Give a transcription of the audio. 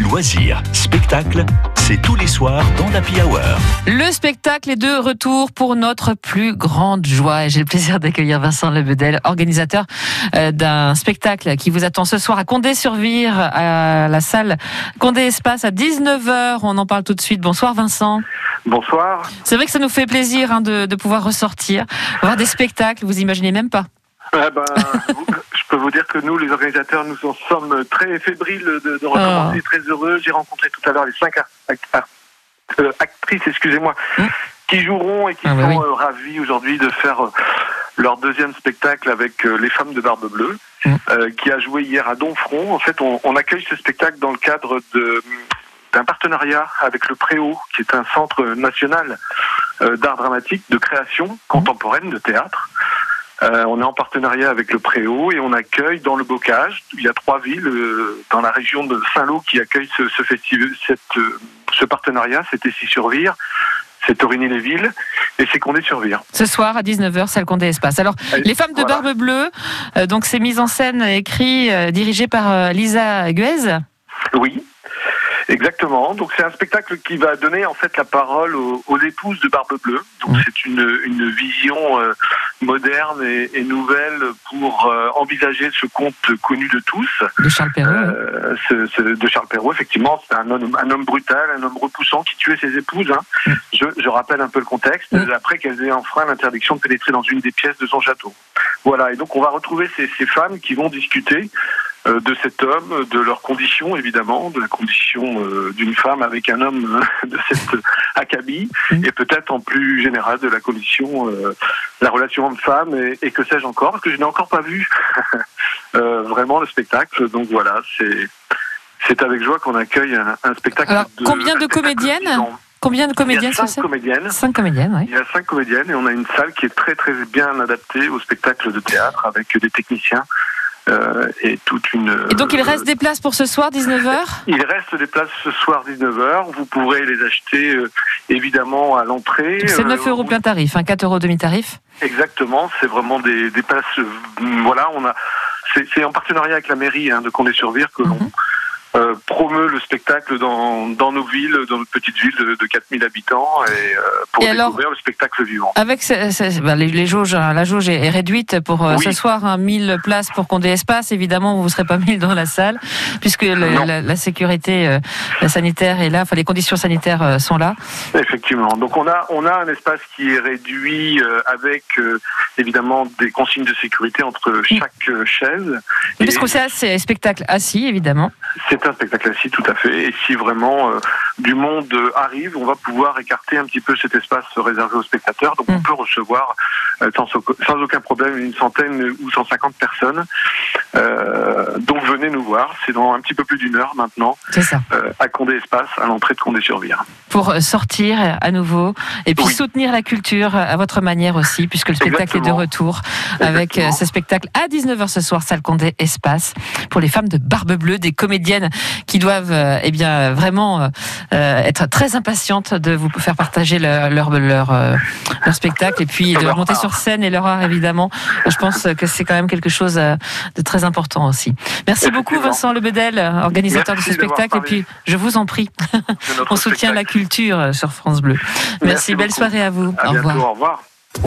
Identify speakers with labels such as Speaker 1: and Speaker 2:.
Speaker 1: loisirs, spectacles, c'est tous les soirs dans l'Happy Hour.
Speaker 2: Le spectacle est de retour pour notre plus grande joie. Et j'ai le plaisir d'accueillir Vincent Lebedel, organisateur euh, d'un spectacle qui vous attend ce soir à Condé-sur-Vire, à la salle Condé Espace à 19h. On en parle tout de suite. Bonsoir Vincent.
Speaker 3: Bonsoir.
Speaker 2: C'est vrai que ça nous fait plaisir hein, de, de pouvoir ressortir, voir des spectacles, vous imaginez même pas.
Speaker 3: Eh ben, vous dire que nous, les organisateurs, nous en sommes très fébriles de, de recommencer, très heureux. J'ai rencontré tout à l'heure les cinq euh, actrices, excusez-moi,
Speaker 2: Mm.
Speaker 3: qui joueront et qui
Speaker 2: Ah, bah
Speaker 3: sont
Speaker 2: oui.
Speaker 3: euh, ravies aujourd'hui de faire euh, leur deuxième spectacle avec euh, les femmes de Barbe Bleue,
Speaker 2: Mm.
Speaker 3: euh, qui a joué hier à Donfront. En fait, on, on accueille ce spectacle dans le cadre de d'un partenariat avec le Préau, qui est un centre national d'art dramatique, de création contemporaine, de théâtre. Euh, on est en partenariat avec le Préau et on accueille dans le Bocage. Il y a trois villes euh, dans la région de Saint-Lô qui accueillent ce, ce festival, cette, euh, ce partenariat. C'est Essy-sur-Vire, c'est Origny-les-Villes et c'est Condé-sur-Vire.
Speaker 2: Ce soir à 19h, salle Condé Espace. Alors, les femmes de
Speaker 3: Voilà.
Speaker 2: Barbe Bleue, donc c'est mise en scène, écrit, euh, dirigé par Lisa Guez.
Speaker 3: Oui, exactement. Donc c'est un spectacle qui va donner en fait la parole aux, aux épouses de Barbe Bleue. Donc
Speaker 2: Mhm.
Speaker 3: c'est une, une vision euh, moderne et, et nouvelle pour euh, envisager ce conte connu de tous.
Speaker 2: de Charles Perrault.
Speaker 3: Euh, ce- ce- de Charles Perrault, effectivement, c'est un homme, un homme brutal, un homme repoussant qui tuait ses épouses. hein.
Speaker 2: Mm.
Speaker 3: Je, je rappelle un peu le contexte,
Speaker 2: Mm.
Speaker 3: après qu'elles aient enfreint l'interdiction de pénétrer dans une des pièces de son château. Voilà, et donc on va retrouver ces, ces femmes qui vont discuter euh, de cet homme, de leurs conditions évidemment, de la condition euh, d'une femme avec un homme euh, de cette acabit,
Speaker 2: Mm.
Speaker 3: et peut-être en plus général de la condition, euh, la relation homme-femme, et, et que sais-je encore, parce que je n'ai encore pas vu euh, vraiment le spectacle. Donc voilà, c'est c'est avec joie qu'on accueille un, un spectacle.
Speaker 2: Alors,
Speaker 3: de,
Speaker 2: combien de comédiennes. Combien de
Speaker 3: Il y
Speaker 2: comédiennes
Speaker 3: a
Speaker 2: sur scène
Speaker 3: comédiennes.
Speaker 2: Cinq comédiennes, oui.
Speaker 3: Il y a cinq comédiennes et on a une salle qui est très très bien adaptée au spectacle de théâtre avec des techniciens euh, et toute une.
Speaker 2: Et donc, il
Speaker 3: euh,
Speaker 2: reste des places pour ce soir, 19h
Speaker 3: il reste des places ce soir 19h. Vous pourrez les acheter euh, évidemment à l'entrée.
Speaker 2: C'est 9
Speaker 3: Euh,
Speaker 2: euros plein tarif, hein, 4 euros demi-tarif.
Speaker 3: Exactement, c'est vraiment des, des places. voilà, on a. C'est c'est en partenariat avec la mairie hein, de Condé-sur-Vire que l'on
Speaker 2: Mhm.
Speaker 3: Euh, promeut le spectacle dans, dans nos villes, dans notre petite ville de, de 4000 habitants, et euh, pour
Speaker 2: Et alors
Speaker 3: découvrir le spectacle vivant.
Speaker 2: Avec ce- ce- ben, les, les jauges, hein, la jauge est réduite pour euh,
Speaker 3: Oui.
Speaker 2: ce soir, hein, 1000 places pour Condé Espace. Évidemment, vous ne serez pas 1000 dans la salle, puisque le- la, la sécurité euh, la sanitaire est là, enfin les conditions sanitaires sont là.
Speaker 3: Effectivement. Donc on a on a un espace qui est réduit avec évidemment des consignes de sécurité entre chaque euh, chaise. Et
Speaker 2: Puisque c'est spectacle assis, évidemment.
Speaker 3: C'est un spectacle assis, tout à fait. Et si vraiment euh, du monde arrive, on va pouvoir écarter un petit peu cet espace réservé aux spectateurs. Donc on
Speaker 2: Mm.
Speaker 3: peut recevoir euh, sans, sans aucun problème une centaine ou 150 personnes. Euh, donc venez nous voir. C'est dans un petit peu plus d'une heure maintenant
Speaker 2: ça.
Speaker 3: euh, à Condé Espace, à l'entrée de Condé-sur-Vire.
Speaker 2: Pour euh, sortir à nouveau et puis
Speaker 3: Oui.
Speaker 2: soutenir la culture à votre manière aussi, puisque le spectacle est de retour avec
Speaker 3: Exactement.
Speaker 2: ce spectacle à 19h ce soir, salle Condé Espace, pour les femmes de Barbe Bleue, des comédiennes qui doivent eh bien vraiment être très impatientes de vous faire partager leur leur leur, euh, leur spectacle et puis de
Speaker 3: Leur
Speaker 2: monter
Speaker 3: art.
Speaker 2: sur scène et leur art évidemment. Je pense que c'est quand même quelque chose euh, de très important aussi. Merci beaucoup. Vincent Lebedel, organisateur
Speaker 3: Merci
Speaker 2: de ce spectacle et puis je vous en prie. On soutient la culture euh, sur France Bleu. Merci,
Speaker 3: Merci
Speaker 2: belle
Speaker 3: beaucoup.
Speaker 2: soirée à vous.
Speaker 3: À
Speaker 2: Au
Speaker 3: bientôt.
Speaker 2: revoir.
Speaker 3: Au revoir.